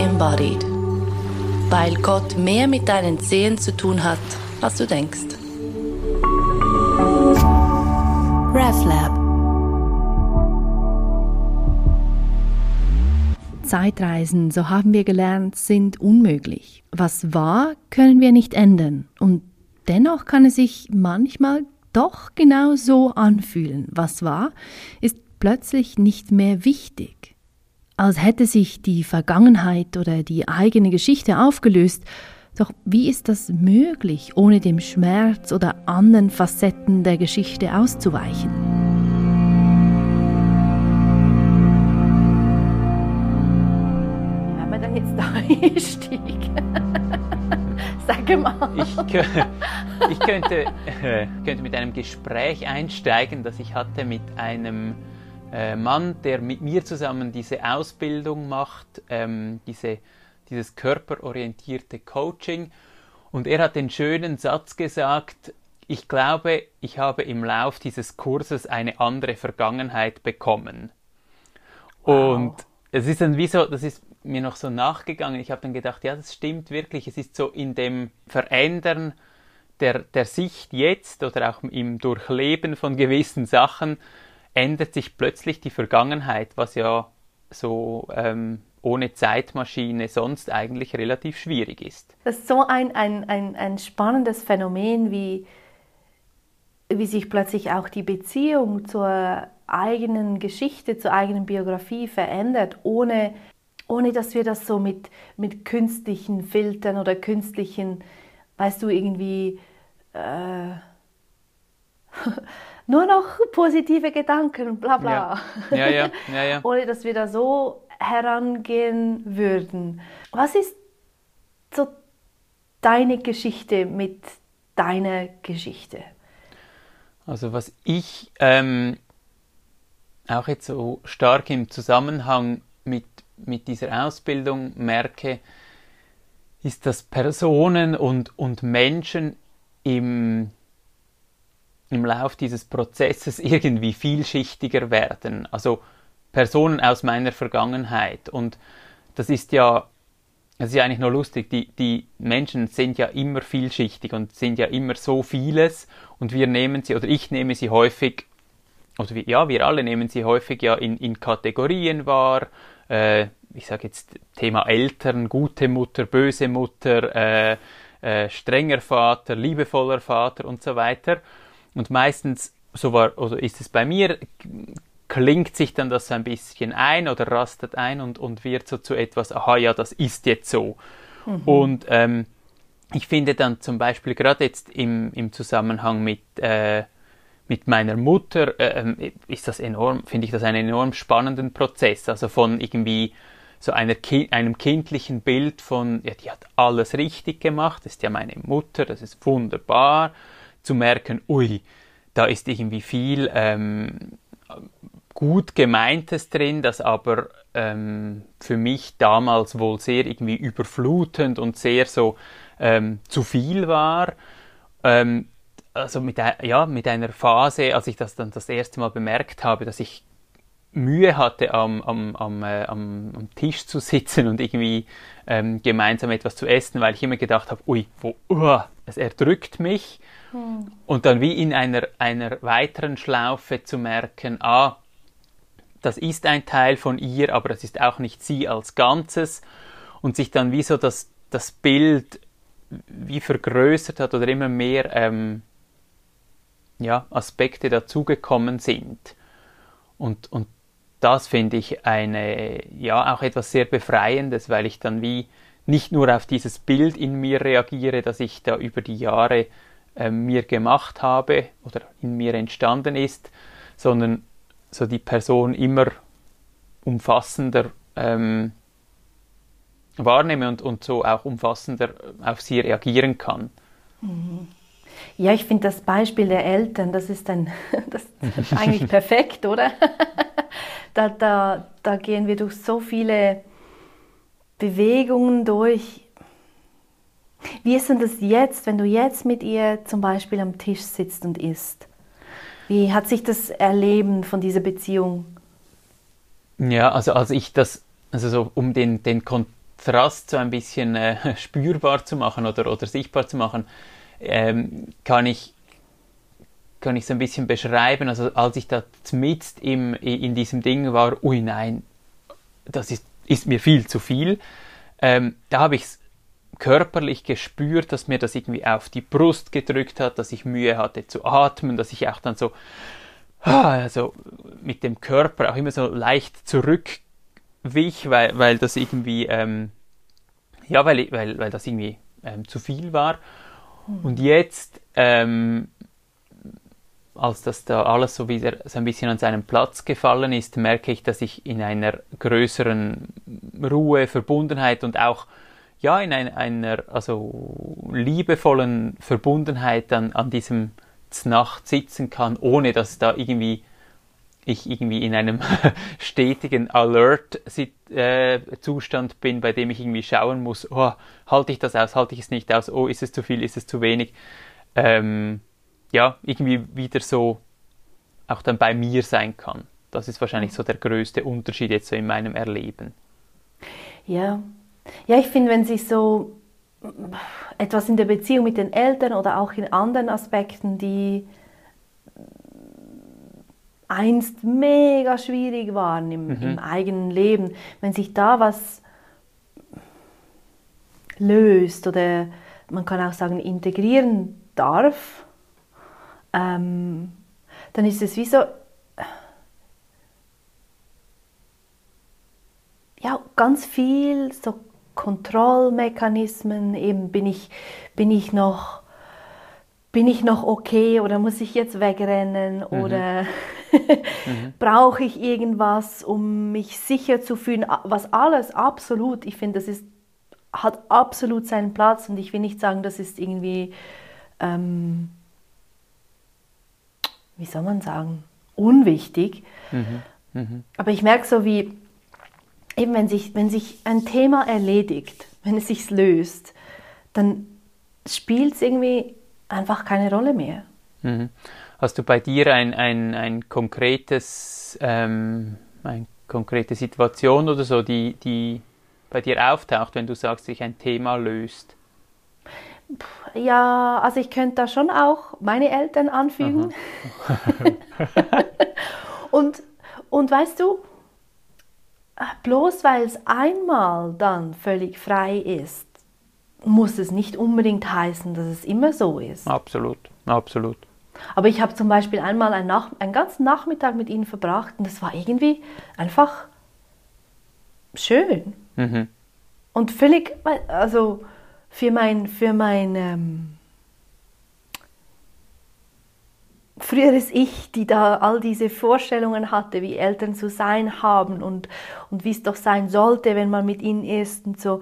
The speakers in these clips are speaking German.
embodied. Weil Gott mehr mit deinen Zehen zu tun hat, als du denkst. RevLab Zeitreisen, so haben wir gelernt, sind unmöglich. Was war, können wir nicht ändern. Und dennoch kann es sich manchmal doch genau so anfühlen. Was war, ist plötzlich nicht mehr wichtig. Als hätte sich die Vergangenheit oder die eigene Geschichte aufgelöst. Doch wie ist das möglich, ohne dem Schmerz oder anderen Facetten der Geschichte auszuweichen? Einstieg? Sag mal. Ich, ich könnte, äh, könnte mit einem Gespräch einsteigen, das ich hatte mit einem äh, Mann, der mit mir zusammen diese Ausbildung macht, ähm, diese, dieses körperorientierte Coaching. Und er hat den schönen Satz gesagt, ich glaube, ich habe im Lauf dieses Kurses eine andere Vergangenheit bekommen. Wow. Und es ist dann wie so, das ist mir noch so nachgegangen. Ich habe dann gedacht, ja, das stimmt wirklich. Es ist so in dem Verändern der, der Sicht jetzt oder auch im Durchleben von gewissen Sachen ändert sich plötzlich die Vergangenheit, was ja so ähm, ohne Zeitmaschine sonst eigentlich relativ schwierig ist. Das ist so ein, ein, ein, ein spannendes Phänomen, wie, wie sich plötzlich auch die Beziehung zur eigenen Geschichte, zur eigenen Biografie verändert, ohne ohne dass wir das so mit, mit künstlichen Filtern oder künstlichen, weißt du, irgendwie äh, nur noch positive Gedanken, bla bla. Ja. Ja, ja, ohne dass wir da so herangehen würden. Was ist so deine Geschichte mit deiner Geschichte? Also was ich ähm, auch jetzt so stark im Zusammenhang mit mit dieser Ausbildung merke, ist, dass Personen und, und Menschen im, im Lauf dieses Prozesses irgendwie vielschichtiger werden. Also Personen aus meiner Vergangenheit. Und das ist ja, das ist ja eigentlich nur lustig, die, die Menschen sind ja immer vielschichtig und sind ja immer so vieles und wir nehmen sie, oder ich nehme sie häufig, oder wir, ja, wir alle nehmen sie häufig ja in, in Kategorien wahr äh, ich sage jetzt Thema Eltern, gute Mutter, böse Mutter, äh, äh, strenger Vater, liebevoller Vater und so weiter. Und meistens, so war, oder ist es bei mir, klingt sich dann das so ein bisschen ein oder rastet ein und, und wird so zu etwas, aha, ja, das ist jetzt so. Mhm. Und ähm, ich finde dann zum Beispiel gerade jetzt im, im Zusammenhang mit äh, mit meiner Mutter äh, ähm, ist das enorm, finde ich das einen enorm spannenden Prozess. Also von irgendwie so einer Ki einem kindlichen Bild von, ja, die hat alles richtig gemacht, das ist ja meine Mutter, das ist wunderbar, zu merken, ui, da ist irgendwie viel ähm, gut gemeintes drin, das aber ähm, für mich damals wohl sehr irgendwie überflutend und sehr so ähm, zu viel war. Ähm, also mit, ja, mit einer Phase, als ich das dann das erste Mal bemerkt habe, dass ich Mühe hatte, am, am, am, äh, am, am Tisch zu sitzen und irgendwie ähm, gemeinsam etwas zu essen, weil ich immer gedacht habe, ui, wo, uh, es erdrückt mich. Hm. Und dann wie in einer, einer weiteren Schlaufe zu merken, ah, das ist ein Teil von ihr, aber das ist auch nicht sie als Ganzes. Und sich dann wie so das, das Bild wie vergrößert hat oder immer mehr ähm, ja, Aspekte dazugekommen sind. Und, und das finde ich eine, ja, auch etwas sehr Befreiendes, weil ich dann wie nicht nur auf dieses Bild in mir reagiere, das ich da über die Jahre äh, mir gemacht habe oder in mir entstanden ist, sondern so die Person immer umfassender ähm, wahrnehme und, und so auch umfassender auf sie reagieren kann. Mhm. Ja, ich finde das Beispiel der Eltern, das ist, ein, das ist eigentlich perfekt, oder? da, da, da gehen wir durch so viele Bewegungen durch. Wie ist denn das jetzt, wenn du jetzt mit ihr zum Beispiel am Tisch sitzt und isst? Wie hat sich das Erleben von dieser Beziehung? Ja, also als ich das, also so um den, den Kontrast so ein bisschen äh, spürbar zu machen oder, oder sichtbar zu machen, ähm, kann ich kann ich so ein bisschen beschreiben. Also als ich da mit im, in diesem Ding war, ui nein, das ist, ist mir viel zu viel. Ähm, da habe ich es körperlich gespürt, dass mir das irgendwie auf die Brust gedrückt hat, dass ich Mühe hatte zu atmen, dass ich auch dann so also mit dem Körper auch immer so leicht zurückwich, weil, weil das irgendwie ähm, ja, weil, weil, weil das irgendwie ähm, zu viel war. Und jetzt ähm, als das da alles so wieder so ein bisschen an seinen Platz gefallen ist, merke ich, dass ich in einer größeren Ruhe, Verbundenheit und auch ja in ein, einer also liebevollen Verbundenheit an, an diesem Znacht sitzen kann, ohne dass da irgendwie ich irgendwie in einem stetigen Alert-Zustand äh, bin, bei dem ich irgendwie schauen muss, oh, halte ich das aus, halte ich es nicht aus, oh, ist es zu viel, ist es zu wenig. Ähm, ja, irgendwie wieder so auch dann bei mir sein kann. Das ist wahrscheinlich so der größte Unterschied jetzt so in meinem Erleben. Ja, ja ich finde, wenn sich so etwas in der Beziehung mit den Eltern oder auch in anderen Aspekten, die einst mega schwierig waren im, mhm. im eigenen Leben, wenn sich da was löst oder man kann auch sagen integrieren darf, ähm, dann ist es wie so, ja, ganz viel so Kontrollmechanismen, eben bin ich, bin ich noch bin ich noch okay oder muss ich jetzt wegrennen mhm. oder mhm. brauche ich irgendwas, um mich sicher zu fühlen, was alles absolut, ich finde, das ist, hat absolut seinen Platz und ich will nicht sagen, das ist irgendwie ähm, wie soll man sagen, unwichtig. Mhm. Mhm. Aber ich merke so, wie eben wenn sich, wenn sich ein Thema erledigt, wenn es sich löst, dann spielt es irgendwie einfach keine Rolle mehr. Mhm. Hast du bei dir ein, ein, ein konkretes, ähm, eine konkrete Situation oder so, die, die bei dir auftaucht, wenn du sagst, sich ein Thema löst? Ja, also ich könnte da schon auch meine Eltern anfügen. und, und weißt du, bloß weil es einmal dann völlig frei ist, muss es nicht unbedingt heißen, dass es immer so ist. Absolut, absolut. Aber ich habe zum Beispiel einmal einen, Nach einen ganzen Nachmittag mit ihnen verbracht und das war irgendwie einfach schön. Mhm. Und völlig, also für mein, für mein ähm, früheres Ich, die da all diese Vorstellungen hatte, wie Eltern zu sein haben und, und wie es doch sein sollte, wenn man mit ihnen ist und so,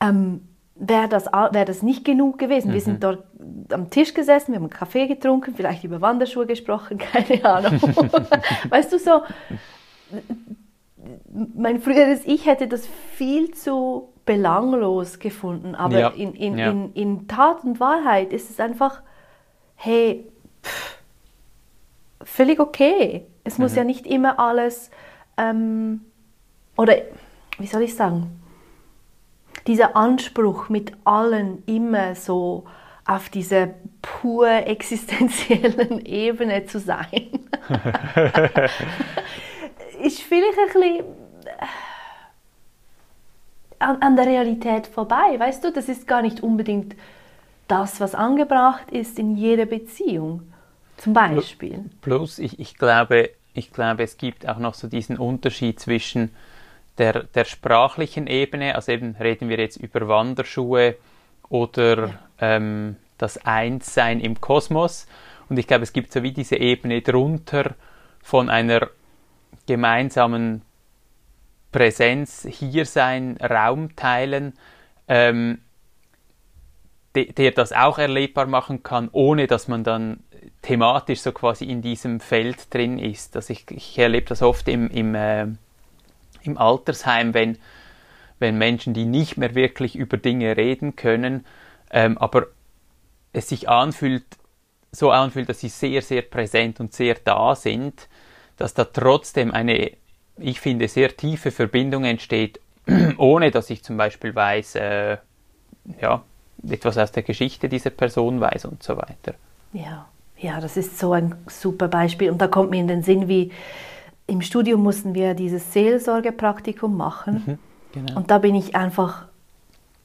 ähm, wäre das, wär das nicht genug gewesen. Mhm. Wir sind dort am Tisch gesessen, wir haben einen Kaffee getrunken, vielleicht über Wanderschuhe gesprochen, keine Ahnung. weißt du, so, mein früheres Ich hätte das viel zu belanglos gefunden. Aber ja. in, in, ja. in, in Tat und Wahrheit ist es einfach, hey, pff, völlig okay. Es mhm. muss ja nicht immer alles, ähm, oder wie soll ich sagen, dieser Anspruch mit allen immer so auf dieser pur existenziellen Ebene zu sein, ist vielleicht ein bisschen an, an der Realität vorbei. Weißt du, das ist gar nicht unbedingt das, was angebracht ist in jeder Beziehung. Zum Beispiel. Plus, ich, ich, glaube, ich glaube, es gibt auch noch so diesen Unterschied zwischen der, der sprachlichen Ebene, also eben reden wir jetzt über Wanderschuhe oder ja. ähm, das Einssein im Kosmos. Und ich glaube, es gibt so wie diese Ebene drunter von einer gemeinsamen Präsenz, hier sein, Raum teilen, ähm, de, der das auch erlebbar machen kann, ohne dass man dann thematisch so quasi in diesem Feld drin ist. Also ich, ich erlebe das oft im, im, äh, im Altersheim, wenn, wenn Menschen, die nicht mehr wirklich über Dinge reden können, ähm, aber es sich anfühlt, so anfühlt, dass sie sehr, sehr präsent und sehr da sind, dass da trotzdem eine ich finde, sehr tiefe Verbindung entsteht, ohne dass ich zum Beispiel weiß, äh, ja, etwas aus der Geschichte dieser Person weiß und so weiter. Ja, ja, das ist so ein super Beispiel. Und da kommt mir in den Sinn, wie im Studium mussten wir dieses Seelsorgepraktikum machen. Mhm, genau. Und da bin ich einfach,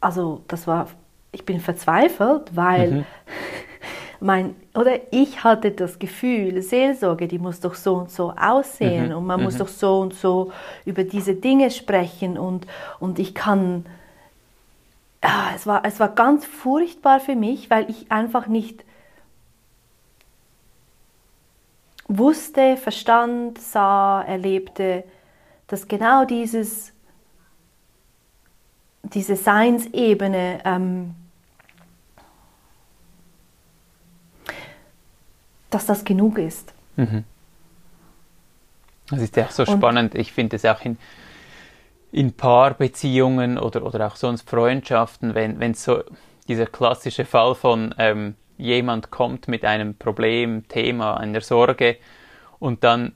also das war, ich bin verzweifelt, weil mhm. mein, oder ich hatte das Gefühl, Seelsorge, die muss doch so und so aussehen mhm. und man muss mhm. doch so und so über diese Dinge sprechen und, und ich kann, ja, es, war, es war ganz furchtbar für mich, weil ich einfach nicht wusste, verstand, sah, erlebte, dass genau dieses, diese Seinsebene ähm, dass das genug ist. Mhm. Das ist ja so Und spannend. Ich finde es auch in, in Paarbeziehungen oder, oder auch sonst Freundschaften, wenn, wenn so dieser klassische Fall von ähm, jemand kommt mit einem Problem, Thema, einer Sorge und dann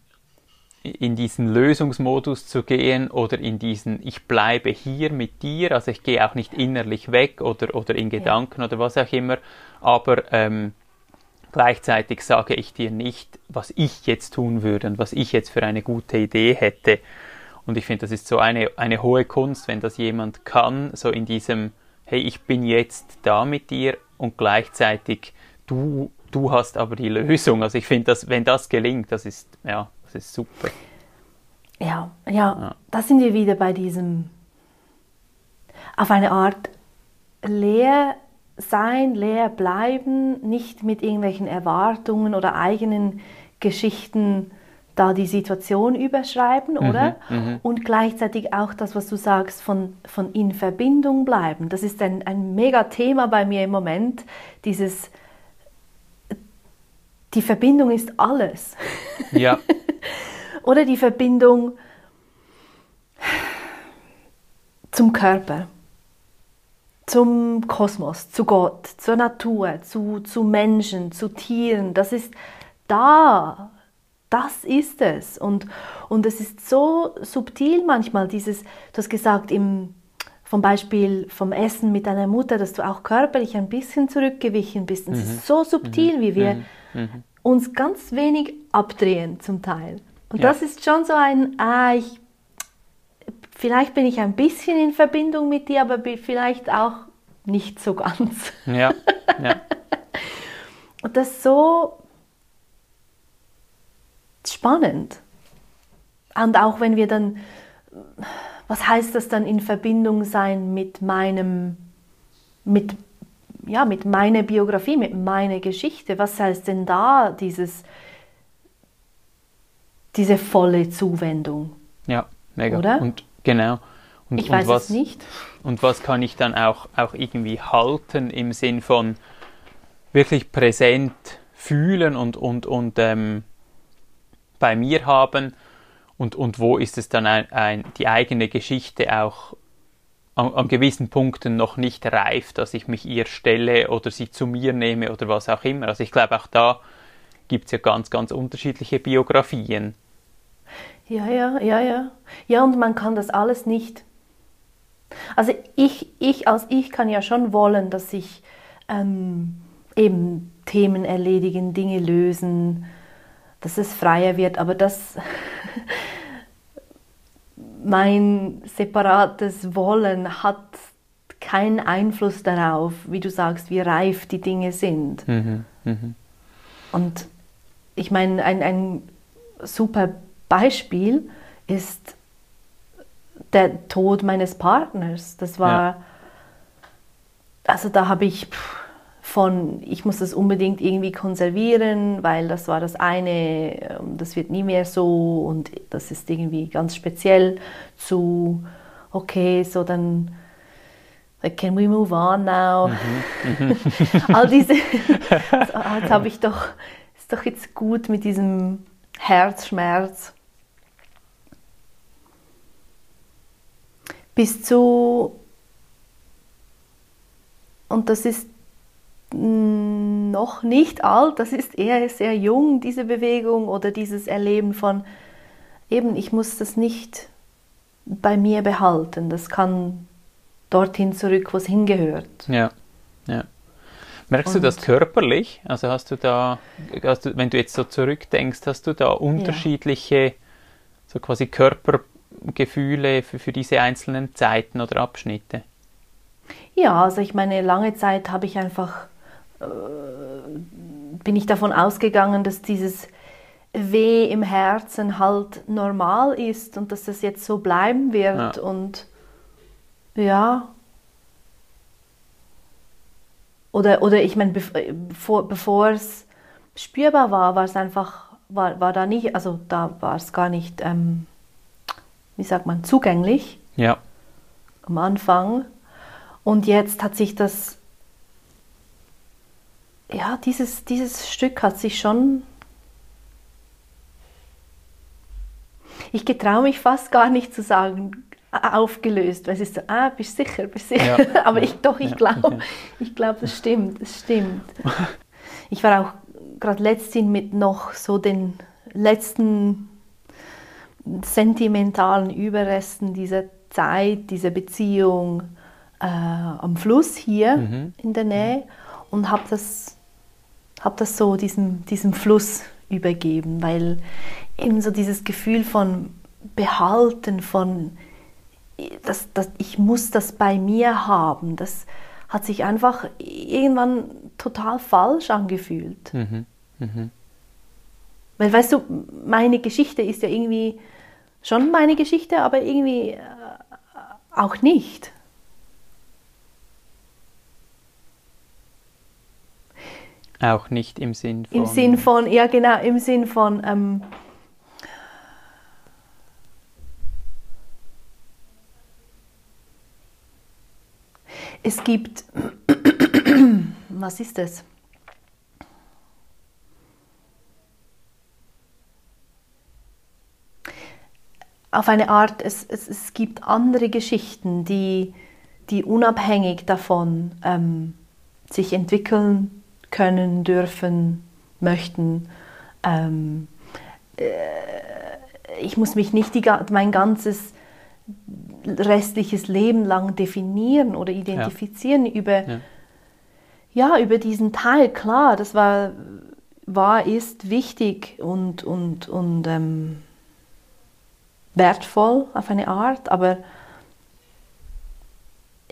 in diesen Lösungsmodus zu gehen oder in diesen Ich bleibe hier mit dir, also ich gehe auch nicht innerlich weg oder, oder in Gedanken ja. oder was auch immer, aber ähm, gleichzeitig sage ich dir nicht, was ich jetzt tun würde und was ich jetzt für eine gute Idee hätte. Und ich finde, das ist so eine, eine hohe Kunst, wenn das jemand kann, so in diesem, hey, ich bin jetzt da mit dir und gleichzeitig du, du hast aber die Lösung. Also ich finde, wenn das gelingt, das ist, ja, das ist super. Ja, ja, ja, da sind wir wieder bei diesem, auf eine Art leer sein, leer bleiben, nicht mit irgendwelchen Erwartungen oder eigenen Geschichten da die Situation überschreiben, mhm, oder? Mhm, und gleichzeitig auch das, was du sagst, von, von in Verbindung bleiben. Das ist ein, ein mega Thema bei mir im Moment, dieses, die Verbindung ist alles. Ja. oder die Verbindung zum Körper zum Kosmos, zu Gott, zur Natur, zu, zu Menschen, zu Tieren. Das ist da. Das ist es. Und, und es ist so subtil manchmal, dieses, du hast gesagt, im, vom Beispiel vom Essen mit deiner Mutter, dass du auch körperlich ein bisschen zurückgewichen bist. Und mhm. es ist so subtil, mhm. wie wir mhm. mhm. uns ganz wenig abdrehen zum Teil. Und ja. das ist schon so ein, ah, ich vielleicht bin ich ein bisschen in Verbindung mit dir, aber vielleicht auch nicht so ganz. Ja, ja. Und das ist so spannend. Und auch wenn wir dann, was heißt das dann in Verbindung sein mit meinem, mit, ja, mit meiner Biografie, mit meiner Geschichte? Was heißt denn da dieses, diese volle Zuwendung? Ja, mega. Oder? Und Genau. Und, ich weiß was, es nicht. Und was kann ich dann auch, auch irgendwie halten im Sinn von wirklich präsent fühlen und, und, und ähm, bei mir haben und, und wo ist es dann ein, ein, die eigene Geschichte auch an, an, gewissen Punkten noch nicht reif, dass ich mich ihr stelle oder sie zu mir nehme oder was auch immer. Also ich glaube auch da gibt es ja ganz, ganz unterschiedliche Biografien. Ja, ja, ja, ja. Ja, und man kann das alles nicht. Also ich, ich als ich kann ja schon wollen, dass sich ähm, eben Themen erledigen, Dinge lösen, dass es freier wird, aber das mein separates Wollen hat keinen Einfluss darauf, wie du sagst, wie reif die Dinge sind. Mhm, mh. Und ich meine, ein, ein super Beispiel ist der Tod meines Partners. Das war, ja. also da habe ich von, ich muss das unbedingt irgendwie konservieren, weil das war das eine, ähm, das wird nie mehr so und das ist irgendwie ganz speziell zu, okay, so dann can we move on now? Mhm. Mhm. All diese, jetzt habe ich doch, ist doch jetzt gut mit diesem Herzschmerz. Bis zu, und das ist noch nicht alt, das ist eher sehr jung, diese Bewegung oder dieses Erleben von, eben, ich muss das nicht bei mir behalten. Das kann dorthin zurück, wo es hingehört. Ja, ja. Merkst Und du das körperlich? Also hast du da, hast du, wenn du jetzt so zurückdenkst, hast du da unterschiedliche, ja. so quasi Körpergefühle für, für diese einzelnen Zeiten oder Abschnitte? Ja, also ich meine, lange Zeit habe ich einfach, äh, bin ich davon ausgegangen, dass dieses Weh im Herzen halt normal ist und dass das jetzt so bleiben wird. Ja. Und ja, oder, oder ich meine, bevor, bevor es spürbar war, war es einfach, war, war da nicht, also da war es gar nicht, ähm, wie sagt man, zugänglich. Ja. Am Anfang. Und jetzt hat sich das, ja, dieses, dieses Stück hat sich schon, ich getraue mich fast gar nicht zu sagen, aufgelöst, weil es ist so, ah, bist sicher, bist sicher. Ja. Aber ich doch, ich glaube, ja. ich glaube, das stimmt, das stimmt. Ich war auch gerade letztens mit noch so den letzten sentimentalen Überresten dieser Zeit, dieser Beziehung äh, am Fluss hier mhm. in der Nähe und habe das, hab das so diesem, diesem Fluss übergeben, weil eben so dieses Gefühl von Behalten, von das, das, ich muss das bei mir haben. Das hat sich einfach irgendwann total falsch angefühlt. Mhm. Mhm. Weil, weißt du, meine Geschichte ist ja irgendwie schon meine Geschichte, aber irgendwie äh, auch nicht. Auch nicht im Sinn von. Im Sinn von, ja genau, im Sinn von, ähm, Es gibt, was ist das? Auf eine Art, es, es, es gibt andere Geschichten, die, die unabhängig davon ähm, sich entwickeln können, dürfen, möchten. Ähm, äh, ich muss mich nicht die, mein ganzes restliches Leben lang definieren oder identifizieren ja. über, ja. ja. über diesen Teil. Klar, das war, war ist wichtig und, und, und ähm, wertvoll auf eine Art, aber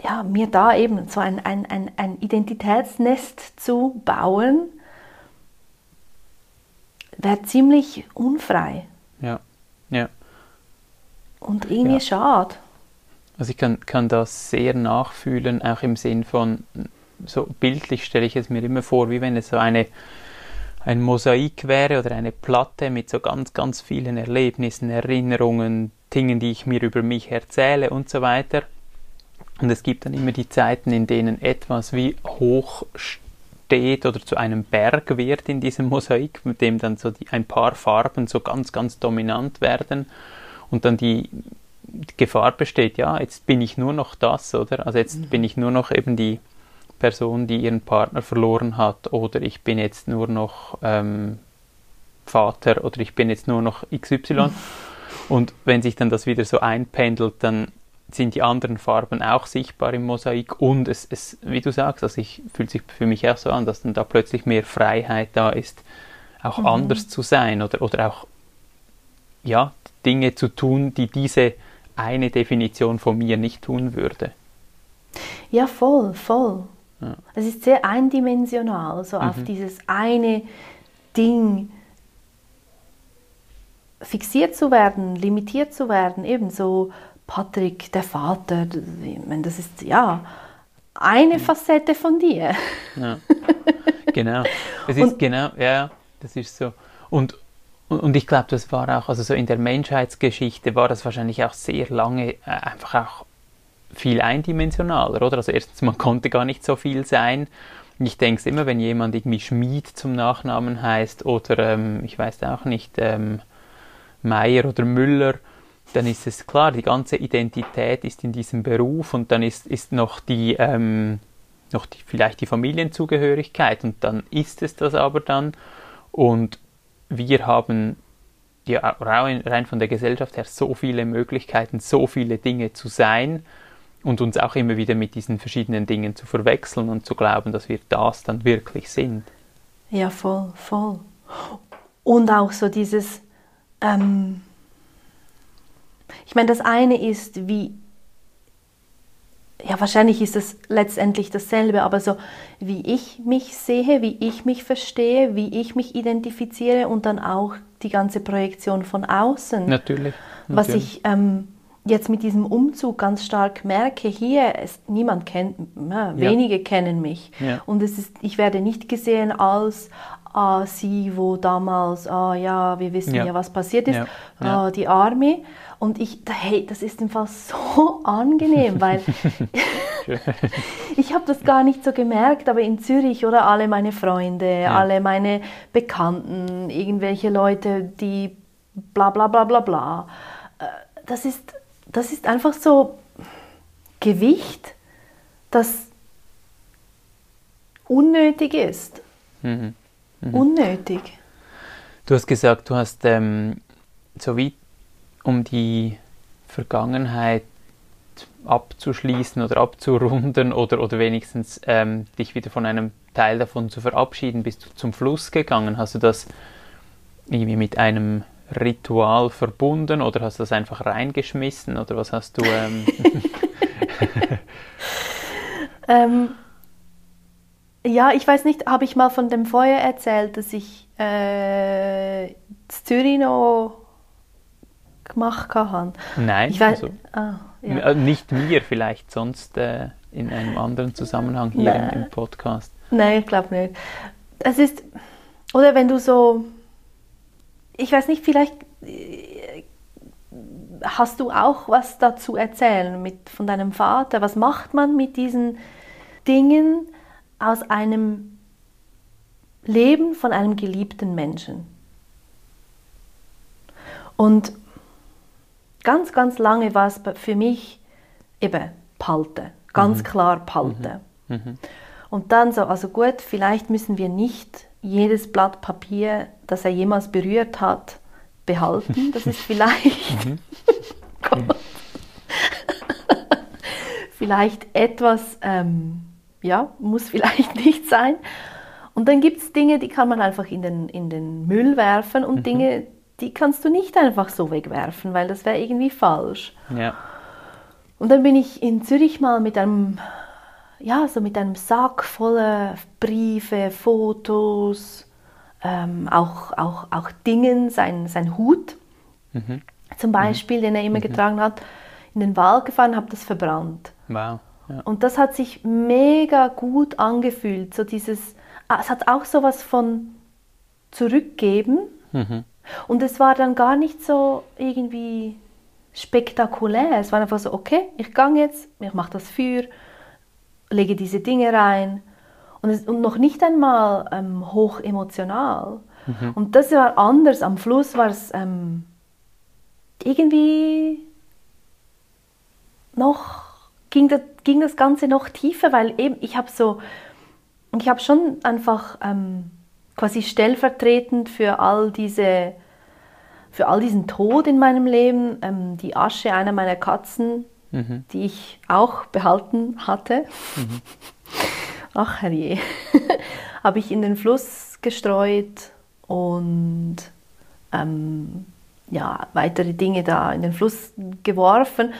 ja, mir da eben so ein, ein, ein, ein Identitätsnest zu bauen, wäre ziemlich unfrei. Ja, ja. Und irgendwie ja. schade. Also ich kann, kann das sehr nachfühlen, auch im Sinn von, so bildlich stelle ich es mir immer vor, wie wenn es so eine, ein Mosaik wäre oder eine Platte mit so ganz, ganz vielen Erlebnissen, Erinnerungen, Dingen, die ich mir über mich erzähle und so weiter. Und es gibt dann immer die Zeiten, in denen etwas wie hoch steht oder zu einem Berg wird in diesem Mosaik, mit dem dann so die, ein paar Farben so ganz, ganz dominant werden und dann die Gefahr besteht, ja, jetzt bin ich nur noch das, oder? Also jetzt mhm. bin ich nur noch eben die Person, die ihren Partner verloren hat, oder ich bin jetzt nur noch ähm, Vater, oder ich bin jetzt nur noch XY. Und wenn sich dann das wieder so einpendelt, dann sind die anderen Farben auch sichtbar im Mosaik und es, es wie du sagst, also ich fühlt sich für mich auch so an, dass dann da plötzlich mehr Freiheit da ist, auch mhm. anders zu sein oder, oder auch ja, Dinge zu tun, die diese eine Definition von mir nicht tun würde. Ja, voll, voll. Ja. Es ist sehr eindimensional, so mhm. auf dieses eine Ding fixiert zu werden, limitiert zu werden, ebenso Patrick, der Vater, ich meine, das ist ja eine mhm. Facette von dir. Ja. Genau. Es ist Und, genau, ja, das ist so. Und und ich glaube, das war auch, also so in der Menschheitsgeschichte war das wahrscheinlich auch sehr lange äh, einfach auch viel eindimensionaler, oder? Also erstens, man konnte gar nicht so viel sein. Ich denke es immer, wenn jemand irgendwie Schmied zum Nachnamen heißt oder ähm, ich weiß auch nicht, ähm, Meier oder Müller, dann ist es klar, die ganze Identität ist in diesem Beruf und dann ist, ist noch die, ähm, noch die, vielleicht die Familienzugehörigkeit und dann ist es das aber dann und wir haben ja rein von der Gesellschaft her so viele Möglichkeiten, so viele Dinge zu sein und uns auch immer wieder mit diesen verschiedenen Dingen zu verwechseln und zu glauben, dass wir das dann wirklich sind. Ja, voll, voll. Und auch so dieses, ähm, ich meine, das eine ist, wie, ja, wahrscheinlich ist es letztendlich dasselbe, aber so, wie ich mich sehe, wie ich mich verstehe, wie ich mich identifiziere und dann auch die ganze Projektion von außen. Natürlich. natürlich. Was ich ähm, jetzt mit diesem Umzug ganz stark merke, hier ist niemand kennt, ja, wenige kennen mich. Ja. und es ist, ich werde nicht gesehen als ah, sie, wo damals, ah ja, wir wissen ja, ja was passiert ist, ah, die Arme und ich, hey, das ist im Fall so angenehm, weil ich habe das gar nicht so gemerkt, aber in Zürich oder alle meine Freunde, alle meine Bekannten, irgendwelche Leute, die bla bla bla bla bla, äh, das ist das ist einfach so Gewicht, das unnötig ist. Mhm. Mhm. Unnötig. Du hast gesagt, du hast ähm, so wie um die Vergangenheit abzuschließen oder abzurunden oder, oder wenigstens ähm, dich wieder von einem Teil davon zu verabschieden, bist du zum Fluss gegangen. Hast du das irgendwie mit einem Ritual verbunden oder hast du das einfach reingeschmissen oder was hast du? Ähm ähm, ja, ich weiß nicht, habe ich mal von dem Feuer erzählt, das ich äh, Zürich noch gemacht habe? Nein, ich weiß, also, ah, ja. Äh, nicht mir, vielleicht sonst äh, in einem anderen Zusammenhang hier im, im, Podcast. Nein, ich glaube nicht. Es ist, oder wenn du so ich weiß nicht, vielleicht äh, hast du auch was dazu erzählen mit, von deinem Vater. Was macht man mit diesen Dingen aus einem Leben von einem geliebten Menschen? Und ganz, ganz lange war es für mich eben Palte, ganz mhm. klar Palte. Mhm. Mhm. Und dann so, also gut, vielleicht müssen wir nicht jedes Blatt Papier, das er jemals berührt hat, behalten. Das ist vielleicht, mhm. vielleicht etwas, ähm, ja, muss vielleicht nicht sein. Und dann gibt es Dinge, die kann man einfach in den, in den Müll werfen und mhm. Dinge, die kannst du nicht einfach so wegwerfen, weil das wäre irgendwie falsch. Ja. Und dann bin ich in Zürich mal mit einem ja, so mit einem Sack voller Briefe, Fotos, ähm, auch, auch, auch Dingen, sein, sein Hut mhm. zum Beispiel, mhm. den er immer mhm. getragen hat, in den Wald gefahren, habe das verbrannt. Wow. Ja. Und das hat sich mega gut angefühlt, so dieses, ah, es hat auch so was von zurückgeben mhm. und es war dann gar nicht so irgendwie spektakulär, es war einfach so, okay, ich gehe jetzt, ich mache das Feuer, lege diese Dinge rein und, es, und noch nicht einmal ähm, hoch emotional. Mhm. Und das war anders. Am Fluss war es ähm, irgendwie noch, ging das, ging das Ganze noch tiefer, weil eben ich habe so, ich habe schon einfach ähm, quasi stellvertretend für all diese, für all diesen Tod in meinem Leben, ähm, die Asche einer meiner Katzen mhm. die ich auch behalten hatte. Mhm. Ach herrje, habe ich in den Fluss gestreut und ähm, ja, weitere Dinge da in den Fluss geworfen.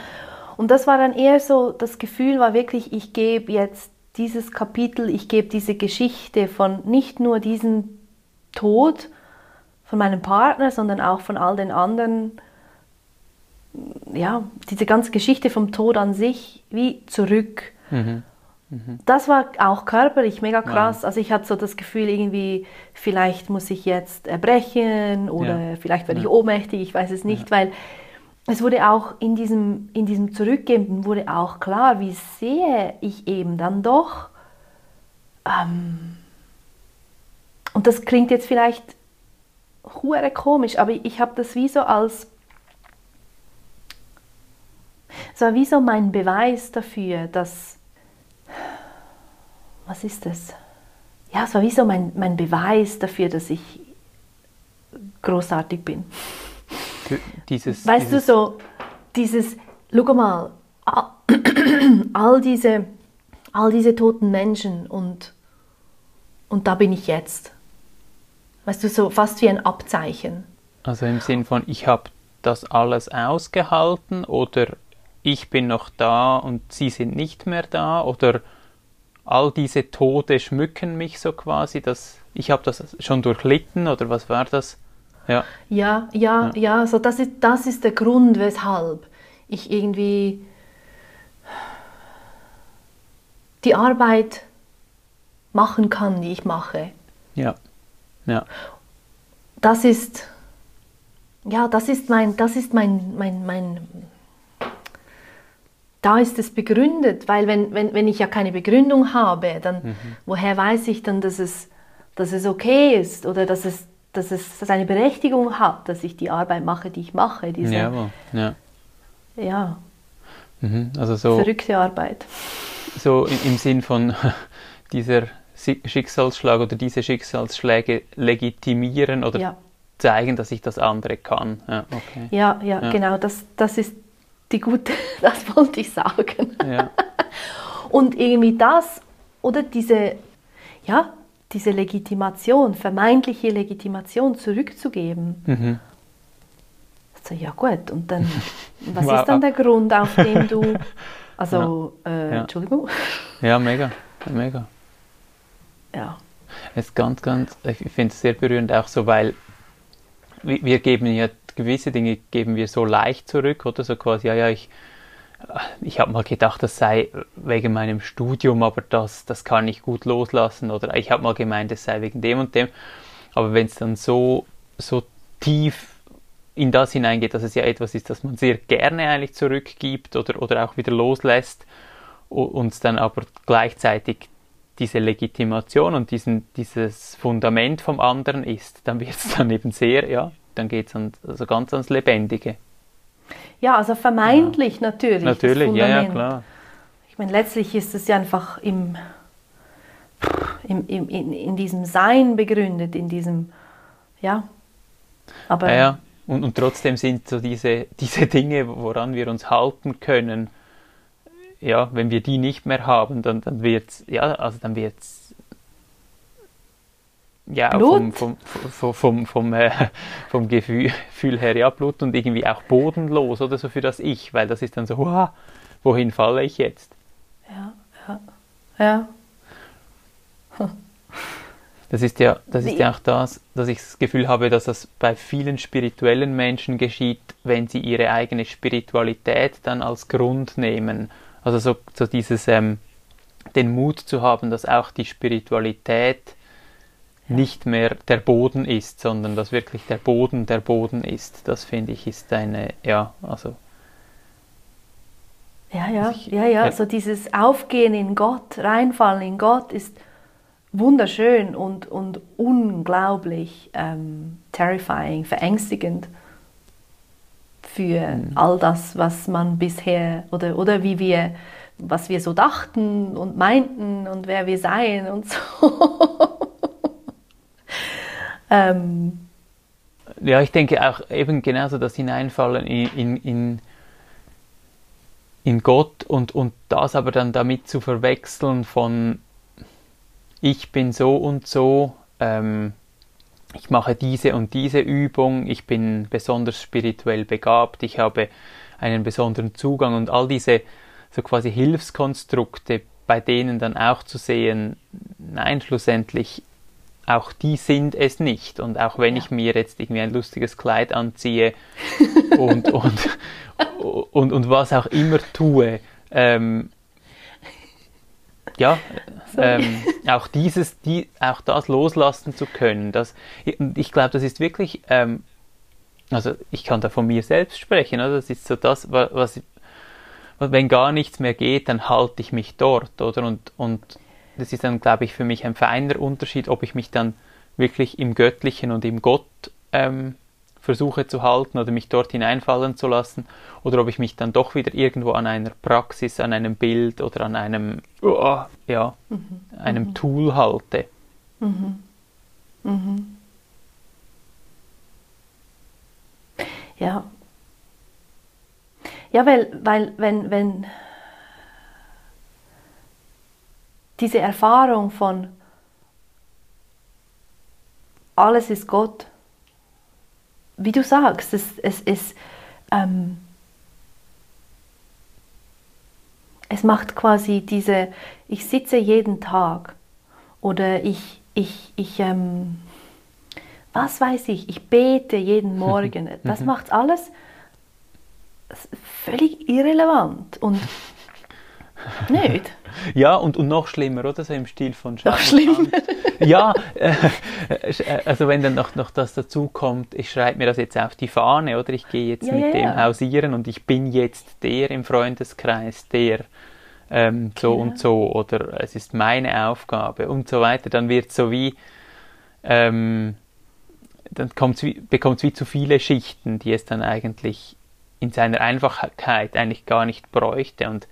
Und das war dann eher so, das Gefühl war wirklich, ich gebe jetzt dieses Kapitel, ich gebe diese Geschichte von nicht nur diesem Tod von meinem Partner, sondern auch von all den anderen ja, diese ganze Geschichte vom Tod an sich wie zurück. Mhm. Mhm. Das war auch körperlich mega krass. Ja. Also ich hatte so das Gefühl, irgendwie, vielleicht muss ich jetzt erbrechen oder ja. vielleicht werde ich ohnmächtig, ich weiß es nicht, weil es wurde auch in diesem, in diesem Zurückgeben wurde auch klar, wie sehr ich eben dann doch, ähm, und das klingt jetzt vielleicht hure komisch, aber ich habe das wie so als es war wie so mein Beweis dafür, dass, was ist das? Ja, es war wie so mein, mein Beweis dafür, dass ich großartig bin. dieses. Weißt dieses, du so, dieses, schau mal, all diese, all diese toten Menschen und, und da bin ich jetzt. Weißt du, so fast wie ein Abzeichen. Also im Sinn von, ich habe das alles ausgehalten oder ich bin noch da und sie sind nicht mehr da oder all diese Tode schmücken mich so quasi, dass ich habe das schon durchlitten oder was war das? Ja, ja, ja, ja. ja so das, ist, das ist der Grund, weshalb ich irgendwie die Arbeit machen kann, die ich mache. Ja, ja. Das ist, ja, das ist mein, das ist mein, mein, mein, da ist es begründet, weil wenn, wenn, wenn ich ja keine Begründung habe, dann mhm. woher weiß ich dann, dass es, dass es okay ist oder dass es, dass es dass eine Berechtigung hat, dass ich die Arbeit mache, die ich mache. Diese, ja, ja. ja. Mhm. Also so, verrückte Arbeit. So im Sinn von dieser Schicksalsschlag oder diese Schicksalsschläge legitimieren oder ja. zeigen, dass ich das andere kann. Ja, okay. ja, ja, ja, genau. Das, das ist die gute, das wollte ich sagen. Ja. Und irgendwie das oder diese, ja, diese Legitimation, vermeintliche Legitimation zurückzugeben. Mhm. Also, ja gut, und dann, was wow. ist dann der Grund, auf dem du, also, ja. Äh, ja. Entschuldigung. Ja, mega, mega. Ja. Es ist ganz, ganz, ich finde es sehr berührend auch so, weil wir geben ja gewisse Dinge geben wir so leicht zurück, oder so quasi, ja, ja, ich, ich habe mal gedacht, das sei wegen meinem Studium, aber das, das kann ich gut loslassen, oder ich habe mal gemeint, es sei wegen dem und dem. Aber wenn es dann so, so tief in das hineingeht, dass es ja etwas ist, das man sehr gerne eigentlich zurückgibt oder, oder auch wieder loslässt und dann aber gleichzeitig diese Legitimation und diesen, dieses Fundament vom anderen ist, dann wird es dann eben sehr, ja, dann geht es also ganz ans Lebendige. Ja, also vermeintlich ja. natürlich. Natürlich, ja, ja, klar. Ich meine, letztlich ist es ja einfach im, im, im, in, in diesem Sein begründet, in diesem, ja. Aber, ja, ja. Und, und trotzdem sind so diese, diese Dinge, woran wir uns halten können, ja, wenn wir die nicht mehr haben, dann, dann wird es, ja, also dann wird's ja, vom, vom, vom, vom, vom, äh, vom Gefühl her, ja, Blut und irgendwie auch bodenlos oder so für das Ich, weil das ist dann so, wow, wohin falle ich jetzt? Ja, ja, ja. Hm. Das ist ja, das ist ja auch das, dass ich das Gefühl habe, dass das bei vielen spirituellen Menschen geschieht, wenn sie ihre eigene Spiritualität dann als Grund nehmen. Also so, so dieses, ähm, den Mut zu haben, dass auch die Spiritualität nicht mehr der Boden ist, sondern dass wirklich der Boden der Boden ist. Das finde ich ist eine, ja, also. Ja, ja, ich, ja, ja, so dieses Aufgehen in Gott, reinfallen in Gott ist wunderschön und, und unglaublich ähm, terrifying, verängstigend für mhm. all das, was man bisher oder, oder wie wir, was wir so dachten und meinten und wer wir seien und so. Ähm, ja, ich denke auch eben genauso das Hineinfallen in, in, in, Gott und, und das aber dann damit zu verwechseln von ich bin so und so, ähm, ich mache diese und diese Übung, ich bin besonders spirituell begabt, ich habe einen besonderen Zugang und all diese so quasi Hilfskonstrukte, bei denen dann auch zu sehen, nein, schlussendlich auch die sind es nicht. Und auch wenn ja. ich mir jetzt irgendwie ein lustiges Kleid anziehe und, und, und, und, was auch immer tue, ähm, ja, ähm, auch dieses, die, auch das loslassen zu können, das, ich glaube, das ist wirklich, ähm, also ich kann da von mir selbst sprechen, oder? das ist so das, was, wenn gar nichts mehr geht, dann halte ich mich dort, oder? Und, und das ist dann, glaube ich, für mich ein feiner Unterschied, ob ich mich dann wirklich im Göttlichen und im Gott ähm, versuche zu halten oder mich dort hineinfallen zu lassen oder ob ich mich dann doch wieder irgendwo an einer Praxis, an einem Bild oder an einem, oh, ja, mhm. einem mhm. Tool halte. Mhm. mhm. Ja. Ja, weil, weil wenn, wenn diese Erfahrung von alles ist Gott, wie du sagst, es, es, es, ähm, es macht quasi diese, ich sitze jeden Tag oder ich, ich, ich ähm, was weiß ich, ich bete jeden Morgen. Das macht alles völlig irrelevant. Und nicht. Ja, und, und noch schlimmer, oder? So im Stil von Noch schlimmer. Ja, äh, äh, also wenn dann noch, noch das dazu kommt, ich schreibe mir das jetzt auf die Fahne, oder? Ich gehe jetzt Ja, mit ja, dem ja. hausieren und ich bin jetzt der im Freundeskreis, der ähm, so Genau. und so, oder es ist meine Aufgabe und so weiter, dann wird so wie, ähm, dann bekommt es wie zu viele Schichten, die es dann eigentlich in seiner Einfachheit eigentlich gar nicht bräuchte. Und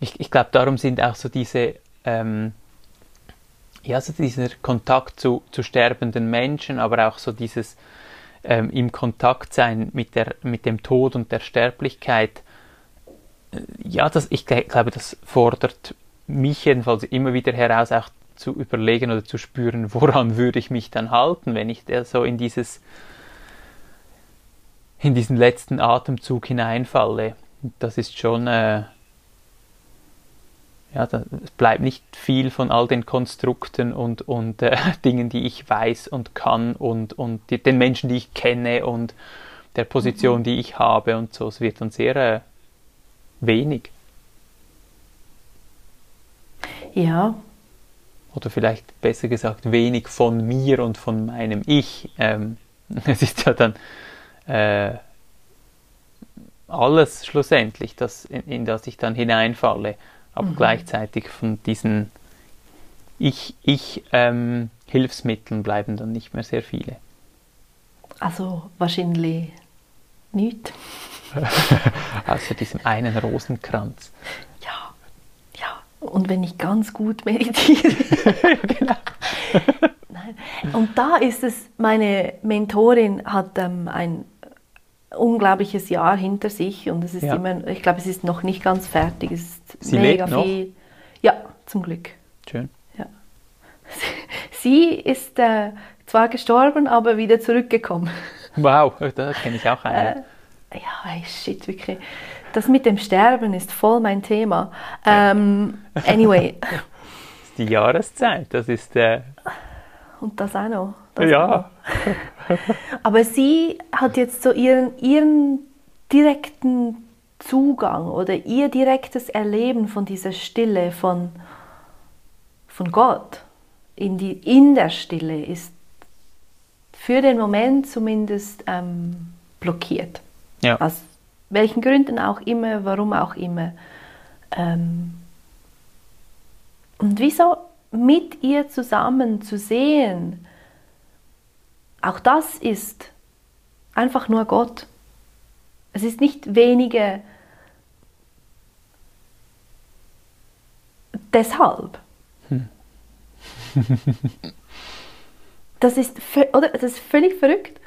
ich, ich glaube, darum sind auch so diese, ähm, ja, so dieser Kontakt zu, zu sterbenden Menschen, aber auch so dieses ähm, im Kontakt sein mit, der, mit dem Tod und der Sterblichkeit, äh, ja, das, ich gl- glaube, das fordert mich jedenfalls immer wieder heraus, auch zu überlegen oder zu spüren, woran würde ich mich dann halten, wenn ich so in dieses in diesen letzten Atemzug hineinfalle. Das ist schon, äh, ja, da es bleibt nicht viel von all den Konstrukten und, und äh, Dingen, die ich weiß und kann und, und die, den Menschen, die ich kenne und der Position, die ich habe und so. Es wird dann sehr äh, wenig. Ja, Oder vielleicht besser gesagt, wenig von mir und von meinem Ich. Ähm, es ist ja dann äh, alles schlussendlich, das, in, in das ich dann hineinfalle, aber gleichzeitig von diesen Ich, ich ähm, Hilfsmitteln bleiben dann nicht mehr sehr viele. also wahrscheinlich nicht. Außer diesem einen Rosenkranz. Ja, ja. Und wenn ich ganz gut meditiere. Nein. Und da ist es, meine Mentorin hat ähm, ein unglaubliches Jahr hinter sich und es ist Ja. immer, ich glaube, es ist noch nicht ganz fertig. Es ist Sie mega lebt noch? viel. Ja, zum Glück. Schön. Ja. Sie ist äh, zwar gestorben, aber wieder zurückgekommen. Wow, da kenne ich auch einen. Äh, ja, ey, shit, wirklich. Das mit dem Sterben ist voll mein Thema. Ähm, anyway, Das ist die Jahreszeit, das ist äh, und das auch noch. Das auch noch. Aber sie hat jetzt so ihren, ihren direkten Zugang oder ihr direktes Erleben von dieser Stille von, von Gott in, die, in der Stille ist für den Moment zumindest ähm, blockiert. Ja. Aus welchen Gründen auch immer, warum auch immer. Ähm, und wieso mit ihr zusammen zu sehen, auch das ist einfach nur Gott. Es ist nicht wenige deshalb. das, ist, oder, das ist völlig verrückt.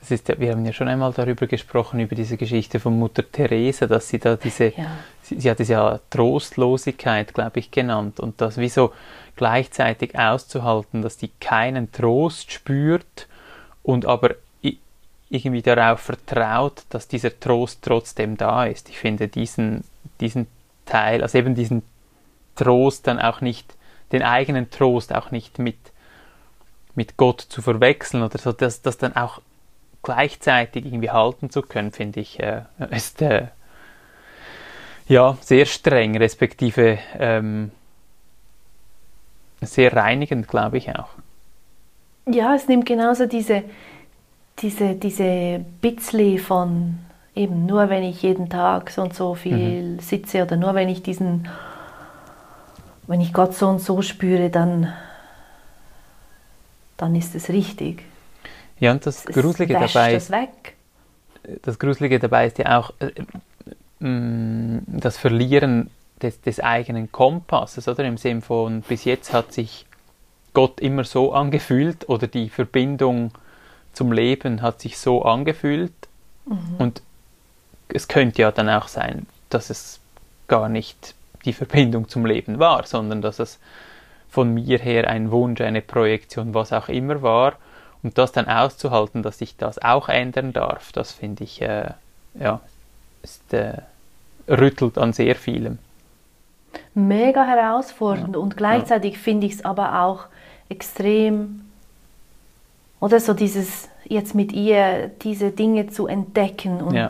Das ist wir haben ja schon einmal darüber gesprochen, über diese Geschichte von Mutter Teresa, dass sie da diese, Ja. sie, sie hat es ja Trostlosigkeit, glaube ich, genannt, und das wie so gleichzeitig auszuhalten, dass die keinen Trost spürt und aber irgendwie darauf vertraut, dass dieser Trost trotzdem da ist. Ich finde diesen, diesen Teil, also eben diesen Trost dann auch nicht, den eigenen Trost auch nicht mit, mit Gott zu verwechseln oder so, dass das dann auch gleichzeitig irgendwie halten zu können, finde ich, äh, ist äh, ja sehr streng, respektive ähm, sehr reinigend, glaube ich auch. Ja, es nimmt genauso diese, diese, diese Bitzli von eben nur wenn ich jeden Tag so und so viel sitze oder nur wenn ich diesen, wenn ich Gott so und so spüre, dann, dann ist es richtig. Ja, und das Es Gruselige dabei ist, weg. das Gruselige dabei ist ja auch äh, mh, das Verlieren des, des eigenen Kompasses, oder im Sinn von bis jetzt hat sich Gott immer so angefühlt oder die Verbindung zum Leben hat sich so angefühlt mhm. und es könnte ja dann auch sein, dass es gar nicht die Verbindung zum Leben war, sondern dass es von mir her ein Wunsch, eine Projektion, was auch immer war. Und das dann auszuhalten, dass ich das auch ändern darf, das finde ich, äh, ja, ist, äh, rüttelt an sehr vielem. Mega herausfordernd ja. und gleichzeitig ja. finde ich es aber auch extrem, oder so dieses, jetzt mit ihr diese Dinge zu entdecken und, ja.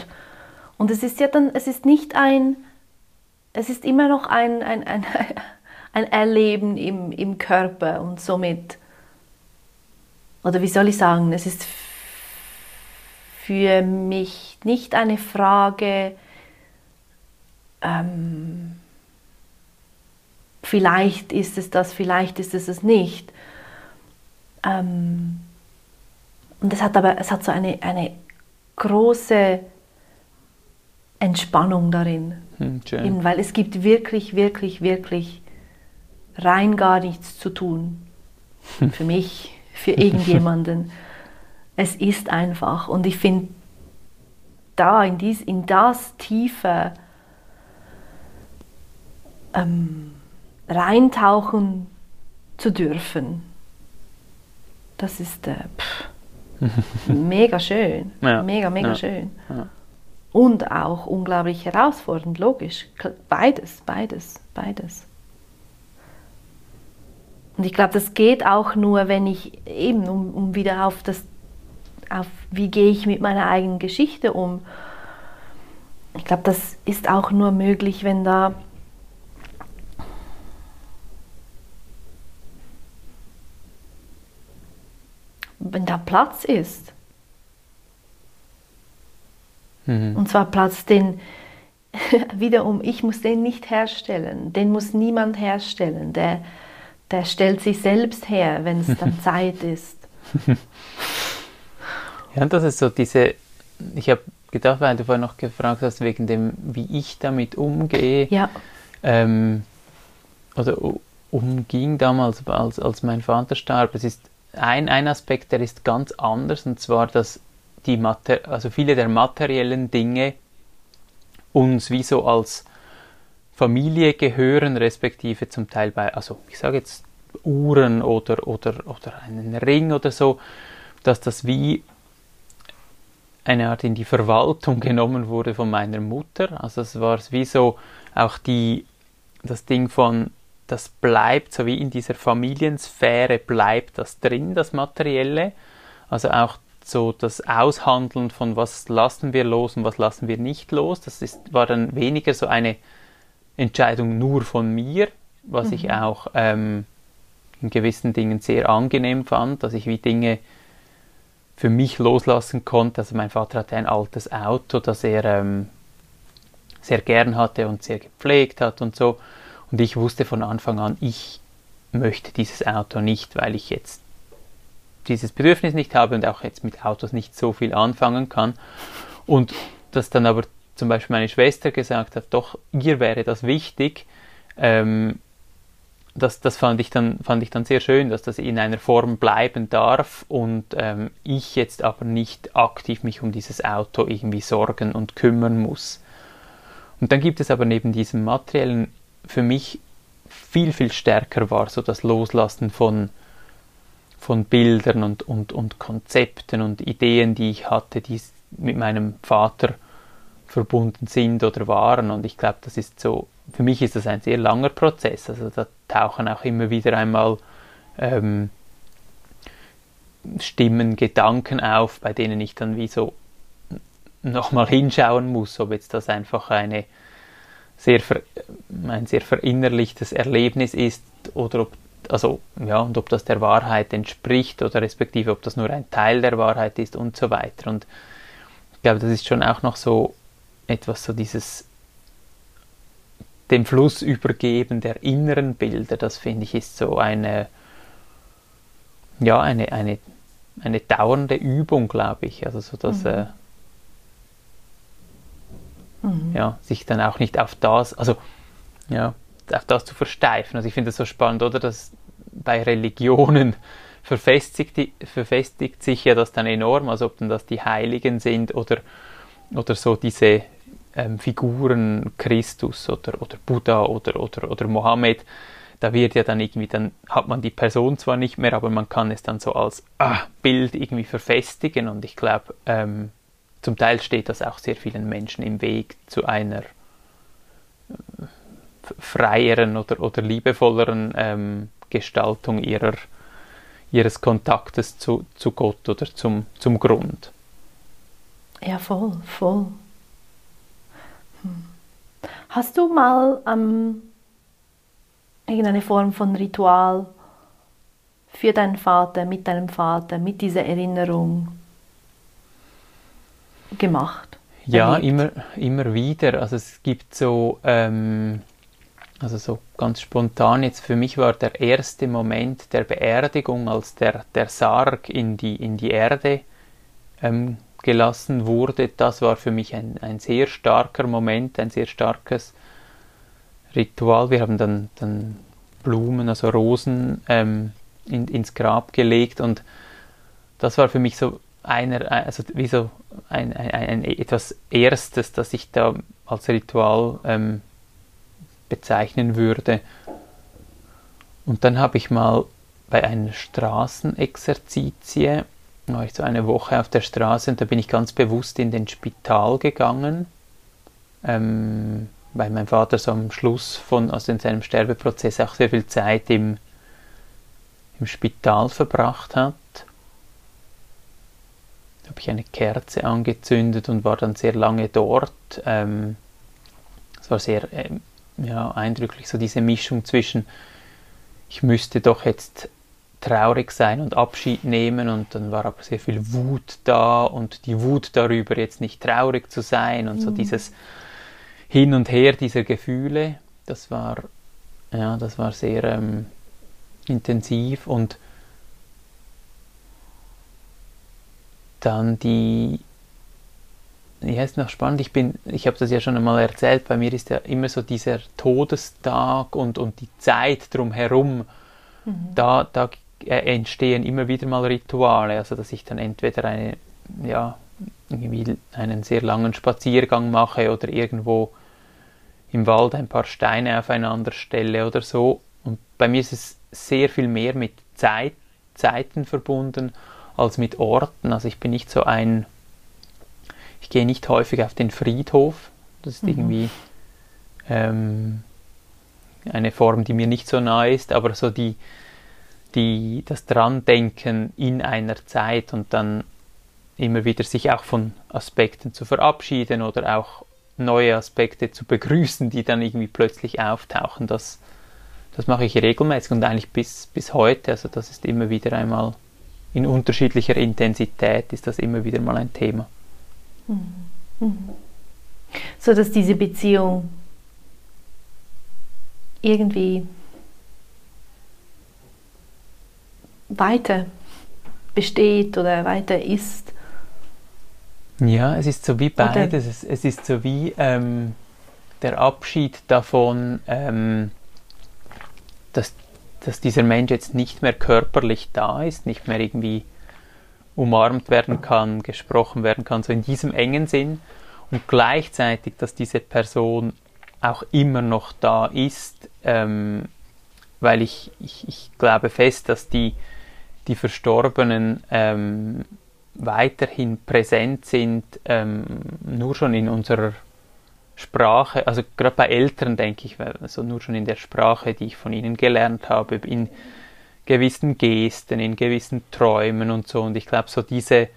und es ist ja dann, es ist nicht ein, es ist immer noch ein, ein, ein, ein Erleben im, im Körper und somit, oder wie soll ich sagen, es ist für mich nicht eine Frage, ähm, vielleicht ist es das, vielleicht ist es es nicht. Ähm, und es hat aber es hat so eine, eine große Entspannung darin. Hm, Eben, weil es gibt wirklich, wirklich, wirklich rein gar nichts zu tun. Für mich, für irgendjemanden. es ist einfach. Und ich finde, da in, dies, in das tiefe ähm, reintauchen zu dürfen, das ist äh, pff, mega schön. Ja. Mega, mega ja. schön. Ja. Und auch unglaublich herausfordernd, logisch. Beides, beides, beides. Und ich glaube, das geht auch nur, wenn ich eben, um, um wieder auf das, auf wie gehe ich mit meiner eigenen Geschichte um. Ich glaube, das ist auch nur möglich, wenn da wenn da Platz ist. Mhm. Und zwar Platz, den wiederum, ich muss den nicht herstellen, den muss niemand herstellen, der, der stellt sich selbst her, wenn es dann Zeit ist. Ja, und das ist so diese, ich habe gedacht, weil du vorhin noch gefragt hast, wegen dem, wie ich damit umgehe. Ja. Ähm, oder umging damals, als, als mein Vater starb. Es ist ein, ein Aspekt, der ist ganz anders, und zwar, dass die also viele der materiellen Dinge uns wie so als Familie gehören, respektive zum Teil bei, also ich sage jetzt Uhren oder, oder, oder einen Ring oder so, dass das wie eine Art in die Verwaltung genommen wurde von meiner Mutter. Also es war wie so auch die, das Ding von das bleibt, so wie in dieser Familiensphäre bleibt das drin, das Materielle. Also auch so das Aushandeln von was lassen wir los und was lassen wir nicht los, das ist, war dann weniger so eine Entscheidung nur von mir, was mhm. ich auch ähm, in gewissen Dingen sehr angenehm fand, dass ich wie Dinge für mich loslassen konnte. Also mein Vater hatte ein altes Auto, das er ähm, sehr gern hatte und sehr gepflegt hat und so. Und ich wusste von Anfang an, ich möchte dieses Auto nicht, weil ich jetzt dieses Bedürfnis nicht habe und auch jetzt mit Autos nicht so viel anfangen kann. Und dass dann aber zum Beispiel meine Schwester gesagt hat, doch, ihr wäre das wichtig, ähm, das, das fand, ich dann, fand ich dann sehr schön, dass das in einer Form bleiben darf und ähm, ich jetzt aber nicht aktiv mich um dieses Auto irgendwie sorgen und kümmern muss. Und dann gibt es aber neben diesem materiellen für mich viel, viel stärker war, so das Loslassen von, von Bildern und, und, und Konzepten und Ideen, die ich hatte, die mit meinem Vater verbunden sind oder waren. Und ich glaube, das ist so, für mich ist das ein sehr langer Prozess. Also da tauchen auch immer wieder einmal ähm, Stimmen, Gedanken auf, bei denen ich dann wie so nochmal hinschauen muss, ob jetzt das einfach eine sehr ver, ein sehr verinnerlichtes Erlebnis ist oder ob also ja und ob das der Wahrheit entspricht oder respektive ob das nur ein Teil der Wahrheit ist und so weiter und ich glaube das ist schon auch noch so etwas so dieses dem Fluss übergeben der inneren Bilder das finde ich ist so eine ja eine eine eine dauernde Übung glaube ich also so dass mhm. äh, Mhm. Ja, sich dann auch nicht auf das, also ja, auf das zu versteifen. Also ich finde es so spannend, oder? Dass bei Religionen verfestigt, verfestigt sich ja das dann enorm, als ob dann das die Heiligen sind oder, oder so diese ähm, Figuren Christus oder, oder Buddha oder, oder, oder Mohammed. Da wird ja dann irgendwie, dann hat man die Person zwar nicht mehr, aber man kann es dann so als ah, Bild irgendwie verfestigen und ich glaube, ähm, zum Teil steht das auch sehr vielen Menschen im Weg zu einer äh, freieren oder, oder liebevolleren ähm, Gestaltung ihrer, ihres Kontaktes zu, zu Gott oder zum, zum Grund. Ja, voll, voll. Hm. Hast du mal ähm, irgendeine Form von Ritual für deinen Vater, mit deinem Vater, mit dieser Erinnerung gemacht? Ja, immer, immer wieder. Also es gibt so, ähm, also so ganz spontan jetzt, für mich war der erste Moment der Beerdigung, als der, der Sarg in die, in die Erde ähm, gelassen wurde, das war für mich ein, ein sehr starker Moment, ein sehr starkes Ritual. Wir haben dann, dann Blumen, also Rosen ähm, in, ins Grab gelegt und das war für mich so einer, also wie so ein, ein, ein etwas Erstes, das ich da als Ritual ähm, bezeichnen würde. Und dann habe ich mal bei einer Straßenexerzitie, war ich so eine Woche auf der Straße und da bin ich ganz bewusst in den Spital gegangen, ähm, weil mein Vater so am Schluss von, also in seinem Sterbeprozess auch sehr viel Zeit im, im Spital verbracht hat habe ich eine Kerze angezündet und war dann sehr lange dort. Ähm, es war sehr ähm, ja, eindrücklich, so diese Mischung zwischen, ich müsste doch jetzt traurig sein und Abschied nehmen und dann war aber sehr viel Wut da und die Wut darüber, jetzt nicht traurig zu sein und mhm. so dieses Hin und Her dieser Gefühle, das war, ja, das war sehr ähm, intensiv und Dann die, ja, ist noch spannend, ich bin, ich habe das ja schon einmal erzählt, bei mir ist ja immer so dieser Todestag und, und die Zeit drumherum, mhm. da, da entstehen immer wieder mal Rituale, also dass ich dann entweder eine, ja, irgendwie einen sehr langen Spaziergang mache oder irgendwo im Wald ein paar Steine aufeinander stelle oder so. Und bei mir ist es sehr viel mehr mit Zeit, Zeiten verbunden als mit Orten. Also ich bin nicht so ein, ich gehe nicht häufig auf den Friedhof. Das ist mhm. irgendwie ähm, eine Form, die mir nicht so nahe ist, aber so die, die, das Drandenken in einer Zeit und dann immer wieder sich auch von Aspekten zu verabschieden oder auch neue Aspekte zu begrüßen, die dann irgendwie plötzlich auftauchen. Das, das mache ich regelmäßig und eigentlich bis, bis heute. Also das ist immer wieder einmal in unterschiedlicher Intensität ist das immer wieder mal ein Thema. Mhm. Mhm. So dass diese Beziehung irgendwie weiter besteht oder weiter ist. Ja, es ist so wie beides. Es, es, ist so wie ähm, der Abschied davon, ähm, dass dass dieser Mensch jetzt nicht mehr körperlich da ist, nicht mehr irgendwie umarmt werden kann, gesprochen werden kann, so in diesem engen Sinn. Und gleichzeitig, dass diese Person auch immer noch da ist, ähm, weil ich, ich, ich, glaube fest, dass die, die Verstorbenen ähm, weiterhin präsent sind, ähm, nur schon in unserer Sprache, also gerade bei Eltern denke ich, also nur schon in der Sprache, die ich von ihnen gelernt habe, in gewissen Gesten, in gewissen Träumen und so. Und ich glaube, so diese,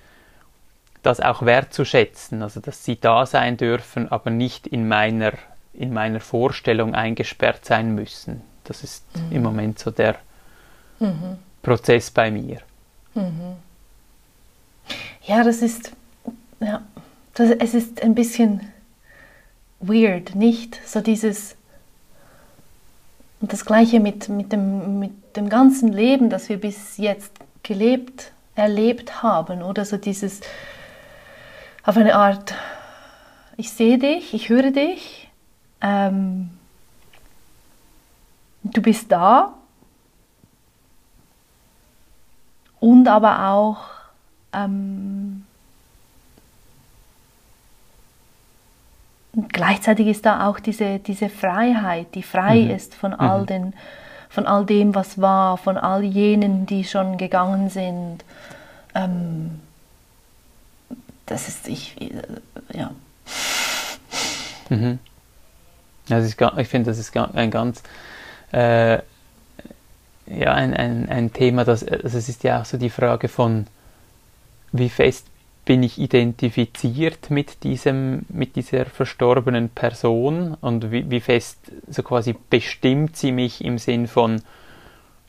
das auch wertzuschätzen, also dass sie da sein dürfen, aber nicht in meiner, in meiner Vorstellung eingesperrt sein müssen. Das ist mhm. im Moment so der mhm. Prozess bei mir. Mhm. Ja, das ist, ja, das, es ist ein bisschen weird, nicht? So dieses. Und das Gleiche mit, mit, dem, mit dem ganzen Leben, das wir bis jetzt gelebt, erlebt haben, oder so dieses auf eine Art, ich sehe dich, ich höre dich, ähm, du bist da und aber auch ähm, gleichzeitig ist da auch diese, diese Freiheit, die frei mhm. ist von all mhm. den, von all dem, was war, von all jenen, die schon gegangen sind. Ähm, das ist ich, äh, ja. Mhm. Also ich, ich finde, das ist ein ganz äh, ja, ein, ein, ein Thema, das, also es ist ja auch so die Frage von, wie fest bin ich identifiziert mit, diesem, mit dieser verstorbenen Person und wie, wie fest so quasi bestimmt sie mich im Sinn von,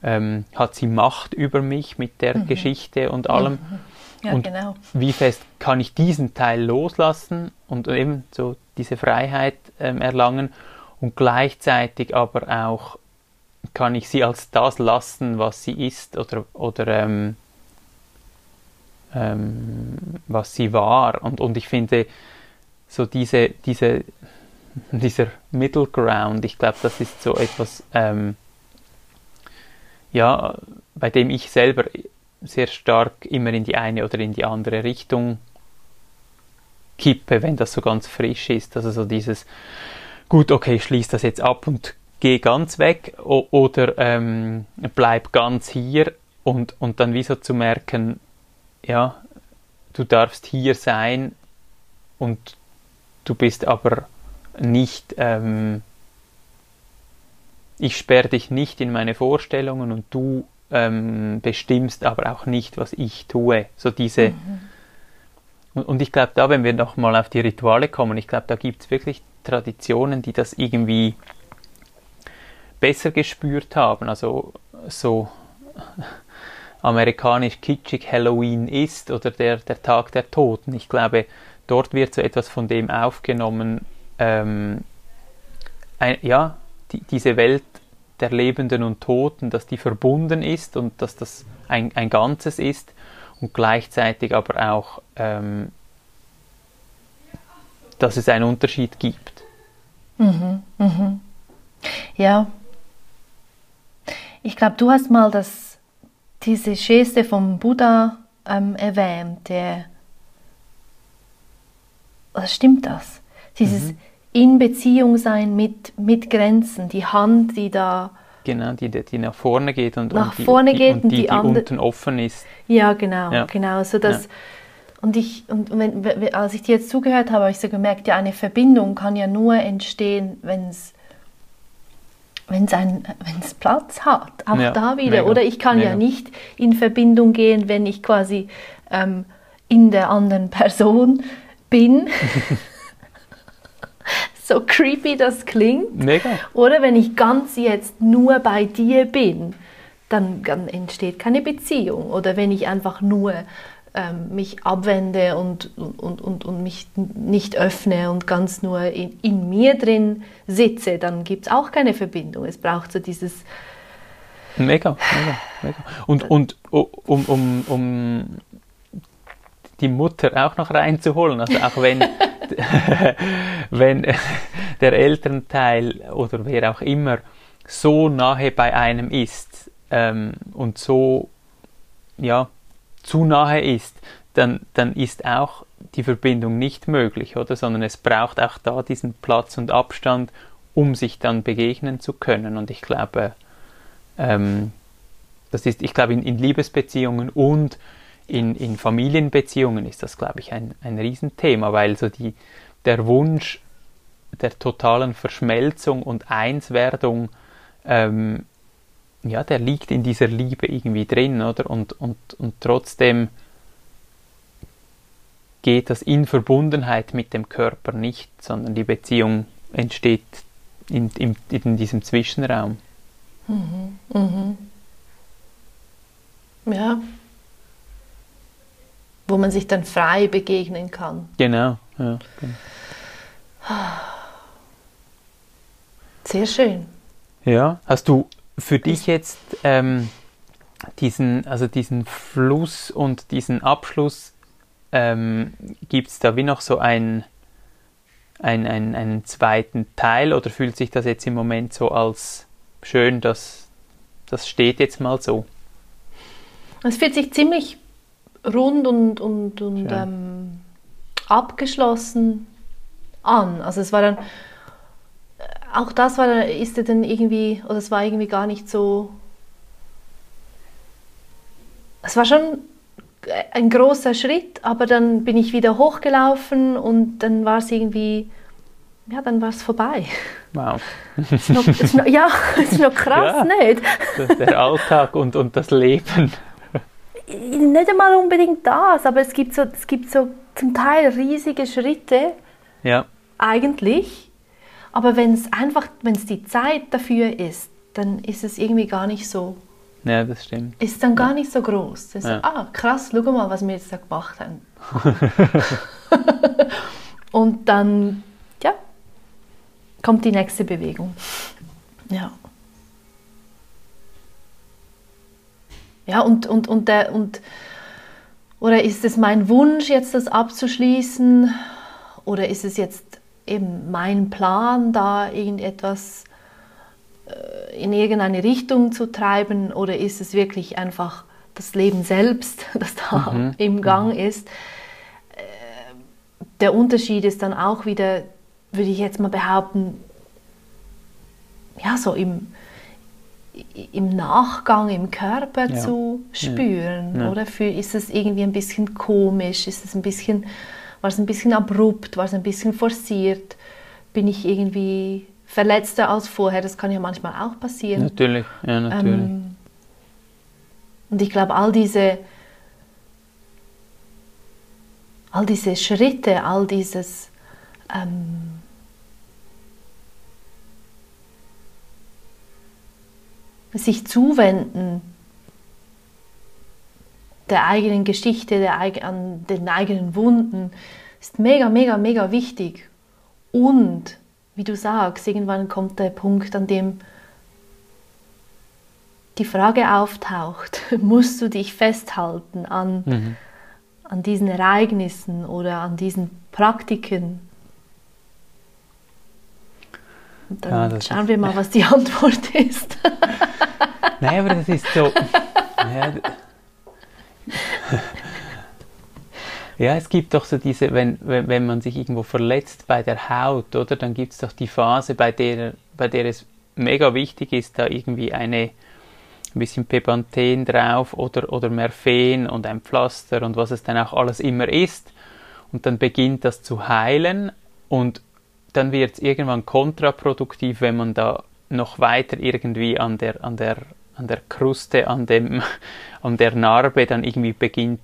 ähm, hat sie Macht über mich mit der mhm. Geschichte und allem. Ja, und genau. wie fest kann ich diesen Teil loslassen und eben so diese Freiheit ähm, erlangen und gleichzeitig aber auch kann ich sie als das lassen, was sie ist oder, oder ähm, ähm, was sie war. Und, und ich finde, so diese, diese, dieser Middle Ground, ich glaube, das ist so etwas, ähm, ja, bei dem ich selber sehr stark immer in die eine oder in die andere Richtung kippe, wenn das so ganz frisch ist. Also so dieses, gut, okay, ich schließe das jetzt ab und gehe ganz weg oder ähm, bleib ganz hier und, und dann wie so zu merken, ja, du darfst hier sein und du bist aber nicht, ähm, ich sperre dich nicht in meine Vorstellungen und du ähm, bestimmst aber auch nicht, was ich tue. So diese, mhm. und, und, ich glaube, da, wenn wir nochmal auf die Rituale kommen, ich glaube, da gibt es wirklich Traditionen, die das irgendwie besser gespürt haben. Also so amerikanisch kitschig Halloween ist oder der, der Tag der Toten. Ich glaube, dort wird so etwas von dem aufgenommen, ähm, ein, ja, die, diese Welt der Lebenden und Toten, dass die verbunden ist und dass das ein, ein Ganzes ist und gleichzeitig aber auch, ähm, dass es einen Unterschied gibt. Mhm, mhm. Ja, ich glaube, du hast mal das, diese Geste vom Buddha ähm, erwähnt, der, oder stimmt das? Dieses mhm. in Beziehung sein mit, mit Grenzen, die Hand, die da Genau, die, die nach vorne geht und, nach und die, vorne geht und die, die, die unten offen ist. Ja, genau, ja. genau. So dass, ja. Und, ich, und wenn, als ich dir jetzt zugehört habe, habe ich so gemerkt, ja, eine Verbindung kann ja nur entstehen, wenn es wenn es Platz hat, auch ja, da wieder. Mega, Oder ich kann mega. ja nicht in Verbindung gehen, wenn ich quasi ähm, in der anderen Person bin. so creepy das klingt. Mega. Oder wenn ich ganz jetzt nur bei dir bin, dann, dann entsteht keine Beziehung. Oder wenn ich einfach nur ähm, mich abwende und, und, und, und mich nicht öffne und ganz nur in, in mir drin sitze, dann gibt es auch keine Verbindung. Es braucht so dieses... Mega, mega, mega. Und, und um, um, um die Mutter auch noch reinzuholen, also auch wenn, wenn der Elternteil oder wer auch immer so nahe bei einem ist ähm, und so ja, zu nahe ist, dann, dann ist auch die Verbindung nicht möglich, oder? Sondern es braucht auch da diesen Platz und Abstand, um sich dann begegnen zu können. Und ich glaube, ähm, das ist, ich glaube, in, in Liebesbeziehungen und in, in Familienbeziehungen ist das, glaube ich, ein, ein Riesenthema, weil so die, der Wunsch der totalen Verschmelzung und Einswerdung ähm, ja, der liegt in dieser Liebe irgendwie drin, oder? Und, und, und trotzdem geht das in Verbundenheit mit dem Körper nicht, sondern die Beziehung entsteht in, in, in diesem Zwischenraum. Mhm, mhm. Ja. Wo man sich dann frei begegnen kann. Genau, ja. Genau. Sehr schön. Ja, hast du für dich jetzt ähm, diesen, also diesen Fluss und diesen Abschluss, ähm, gibt es da wie noch so ein, ein, ein, einen zweiten Teil oder fühlt sich das jetzt im Moment so als schön, dass das steht jetzt mal so? Es fühlt sich ziemlich rund und, und, und ähm, abgeschlossen an. Also es war dann, auch das war dann, ist dann irgendwie, oder es war irgendwie gar nicht so, es war schon ein großer Schritt, aber dann bin ich wieder hochgelaufen und dann war es irgendwie, ja, dann war es vorbei. Wow. Ist noch, ist noch, ja, ist noch krass, Ja. nicht? Der Alltag und, und das Leben. Nicht einmal unbedingt das, aber es gibt so, es gibt so zum Teil riesige Schritte, Ja, eigentlich. Aber wenn es einfach, wenn es die Zeit dafür ist, dann ist es irgendwie gar nicht so, ja, das stimmt. ist dann gar nicht so groß. Das ist Ja. so, ah, krass, schau mal, was wir jetzt da gemacht haben. Und dann, ja, kommt die nächste Bewegung. Ja. Ja, und, und, und, der, und oder ist es mein Wunsch, jetzt das abzuschließen? Oder ist es jetzt eben mein Plan, da irgendetwas äh, in irgendeine Richtung zu treiben? Oder ist es wirklich einfach das Leben selbst, das da im Gang ist? Äh, Der Unterschied ist dann auch wieder, würde ich jetzt mal behaupten, ja, so im, im Nachgang im Körper Ja. zu spüren, Ja. oder? Für, ist es irgendwie ein bisschen komisch? Ist es ein bisschen, war es ein bisschen abrupt? War es ein bisschen forciert? Bin ich irgendwie verletzter als vorher? Das kann ja manchmal auch passieren. Natürlich, ja, natürlich. Ähm, und ich glaube, all diese, all diese Schritte, all dieses ähm, sich zuwenden der eigenen Geschichte, der, an den eigenen Wunden, ist mega, mega, mega wichtig. Und, wie du sagst, irgendwann kommt der Punkt, an dem die Frage auftaucht, musst du dich festhalten an, Mhm. an diesen Ereignissen oder an diesen Praktiken? Und dann Ja, schauen wir mal, was die Antwort ist. Nein, aber das ist so. ja, ja, es gibt doch so diese, wenn, wenn, man sich irgendwo verletzt bei der Haut, oder, dann gibt es doch die Phase, bei der, bei der es mega wichtig ist, da irgendwie eine ein bisschen Pepanthen drauf oder, oder Merphen und ein Pflaster und was es dann auch alles immer ist. Und dann beginnt das zu heilen und dann wird es irgendwann kontraproduktiv, wenn man da noch weiter irgendwie an der, an der, an der Kruste, an, dem, an der Narbe dann irgendwie beginnt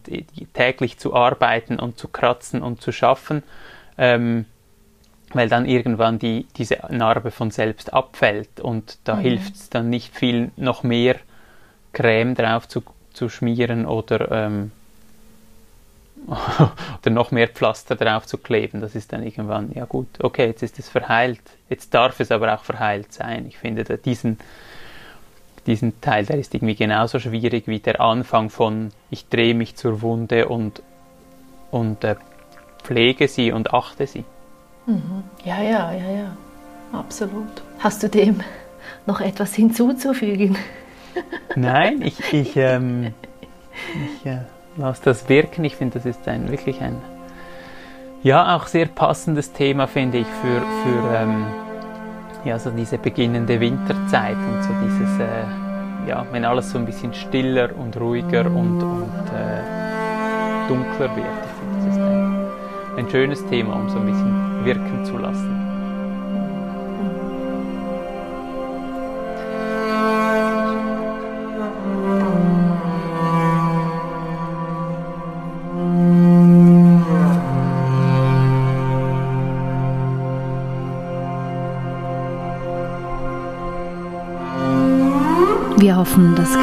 täglich zu arbeiten und zu kratzen und zu schaffen, ähm, weil dann irgendwann die, diese Narbe von selbst abfällt und da hilft es dann nicht viel noch mehr Creme drauf zu, zu schmieren oder, ähm, oder noch mehr Pflaster drauf zu kleben. Das ist dann irgendwann, ja gut, okay, jetzt ist es verheilt. Jetzt darf es aber auch verheilt sein. Ich finde da diesen, diesen Teil, der ist irgendwie genauso schwierig wie der Anfang von ich drehe mich zur Wunde und, und äh, pflege sie und achte sie. Ja, ja, ja, ja, absolut. Hast du dem noch etwas hinzuzufügen? Nein, ich, ich, ähm, ich äh, lasse das wirken. Ich finde, das ist ein wirklich ein, ja, auch sehr passendes Thema, finde ich, für, für ähm, ja, so diese beginnende Winterzeit und so dieses, äh, ja, wenn alles so ein bisschen stiller und ruhiger und, und äh, dunkler wird. Ich finde, das ist ein, ein schönes Thema, um so ein bisschen wirken zu lassen.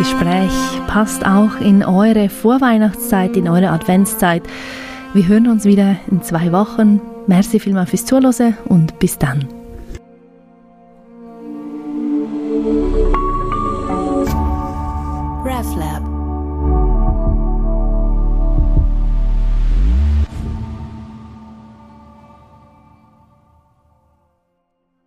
Gespräch passt auch in eure Vorweihnachtszeit, in eure Adventszeit. Wir hören uns wieder in zwei Wochen. Merci vielmals fürs Zuhören und bis dann.